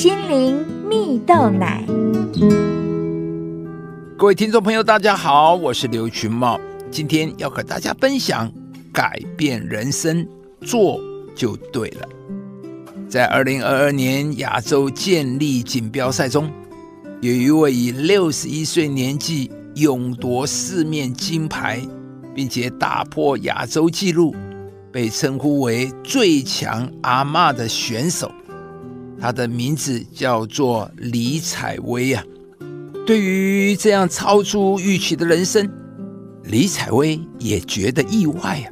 心灵蜜豆奶。各位听众朋友，大家好，我是刘群茂，今天要和大家分享改变人生，做就对了。在二零二二年亚洲健力锦标赛中，有一位以六十一岁年纪勇夺四面金牌，并且打破亚洲纪录，被称呼为最强阿嬷的选手，他的名字叫做李采薇啊。对于这样超出预期的人生，李采薇也觉得意外啊。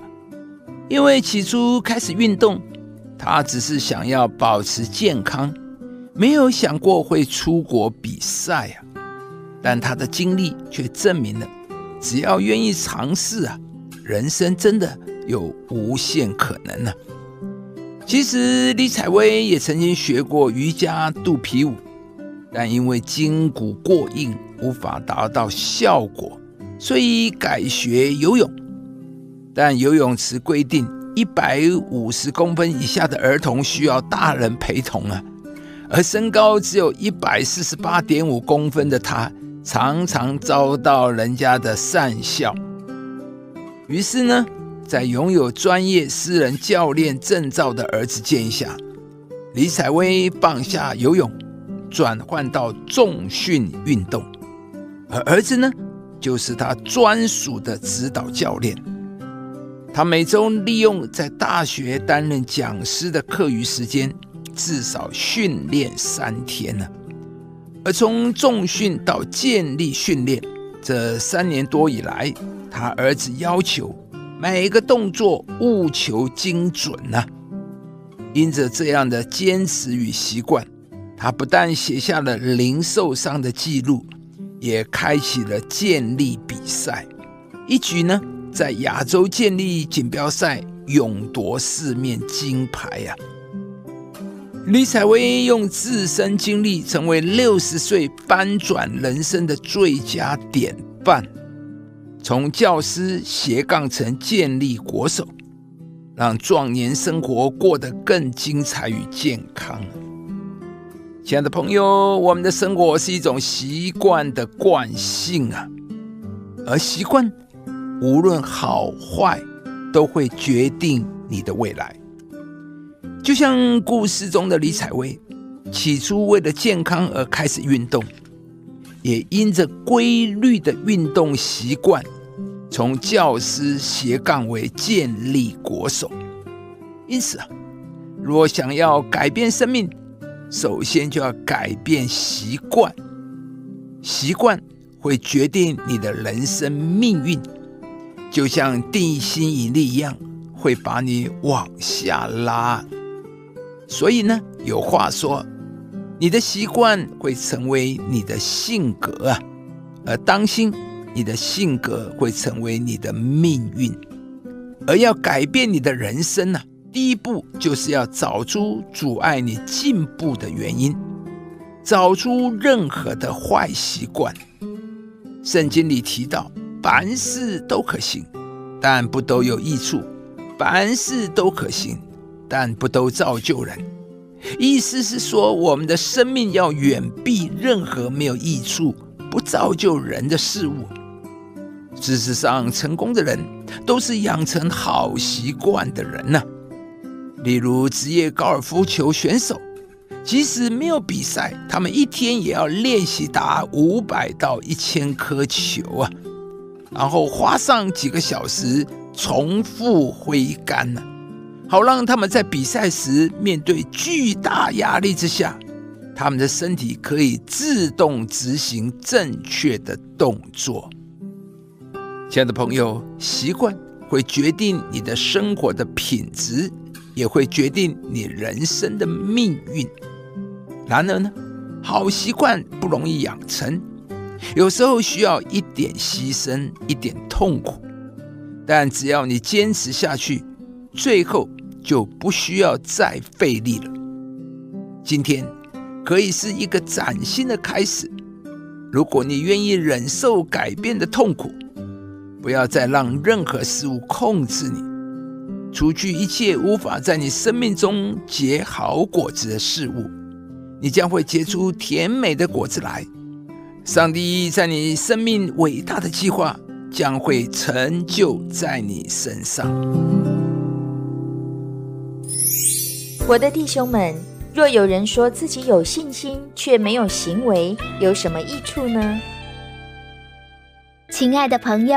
因为起初开始运动，她只是想要保持健康，没有想过会出国比赛啊。但她的经历却证明了，只要愿意尝试啊，人生真的有无限可能呢。其实李采薇也曾经学过瑜伽、肚皮舞。但因为筋骨过硬，无法达到效果，所以改学游泳。但游泳池规定，一百五十公分以下的儿童需要大人陪同啊。而身高只有一百四十八点五公分的他，常常遭到人家的讪笑。于是呢，在拥有专业私人教练证照的儿子建议下，李彩薇放下游泳。转换到重训运动，而儿子呢，就是他专属的指导教练。他每周利用在大学担任讲师的课余时间，至少训练三天呢。而从重训到健力训练这三年多以来，他儿子要求每一个动作务求精准呢。因着这样的坚持与习惯。他不但写下了零受伤的记录，也开启了健力比赛，一举呢在亚洲健力锦标赛勇夺四面金牌呀！李彩薇用自身经历成为六十岁翻转人生的最佳典范，从教师斜杠成健力国手，让壮年生活过得更精彩与健康。亲爱的朋友，我们的生活是一种习惯的惯性啊，而习惯无论好坏，都会决定你的未来。就像故事中的李彩薇，起初为了健康而开始运动，也因着规律的运动习惯，从教师斜杠为建立国手。因此啊，若想要改变生命，首先就要改变习惯，习惯会决定你的人生命运，就像地心引力一样，会把你往下拉。所以呢，有话说，你的习惯会成为你的性格啊，而当心你的性格会成为你的命运，而要改变你的人生呢？第一步就是要找出阻碍你进步的原因，找出任何的坏习惯。圣经里提到，凡事都可行，但不都有益处；凡事都可行，但不都造就人。意思是说，我们的生命要远避任何没有益处、不造就人的事物。事实上，成功的人都是养成好习惯的人呢。例如职业高尔夫球选手，即使没有比赛，他们一天也要练习打五百到一千颗球啊，然后花上几个小时重复挥杆呢，好让他们在比赛时面对巨大压力之下，他们的身体可以自动执行正确的动作。亲爱的朋友，习惯会决定你的生活的品质。也会决定你人生的命运。然而呢，好习惯不容易养成，有时候需要一点牺牲，一点痛苦。但只要你坚持下去，最后就不需要再费力了。今天可以是一个崭新的开始。如果你愿意忍受改变的痛苦，不要再让任何事物控制你。除去一切无法在你生命中结好果子的事物，你将会结出甜美的果子来。上帝在你生命伟大的计划将会成就在你身上。我的弟兄们，若有人说自己有信心，却没有行为，有什么益处呢？亲爱的朋友，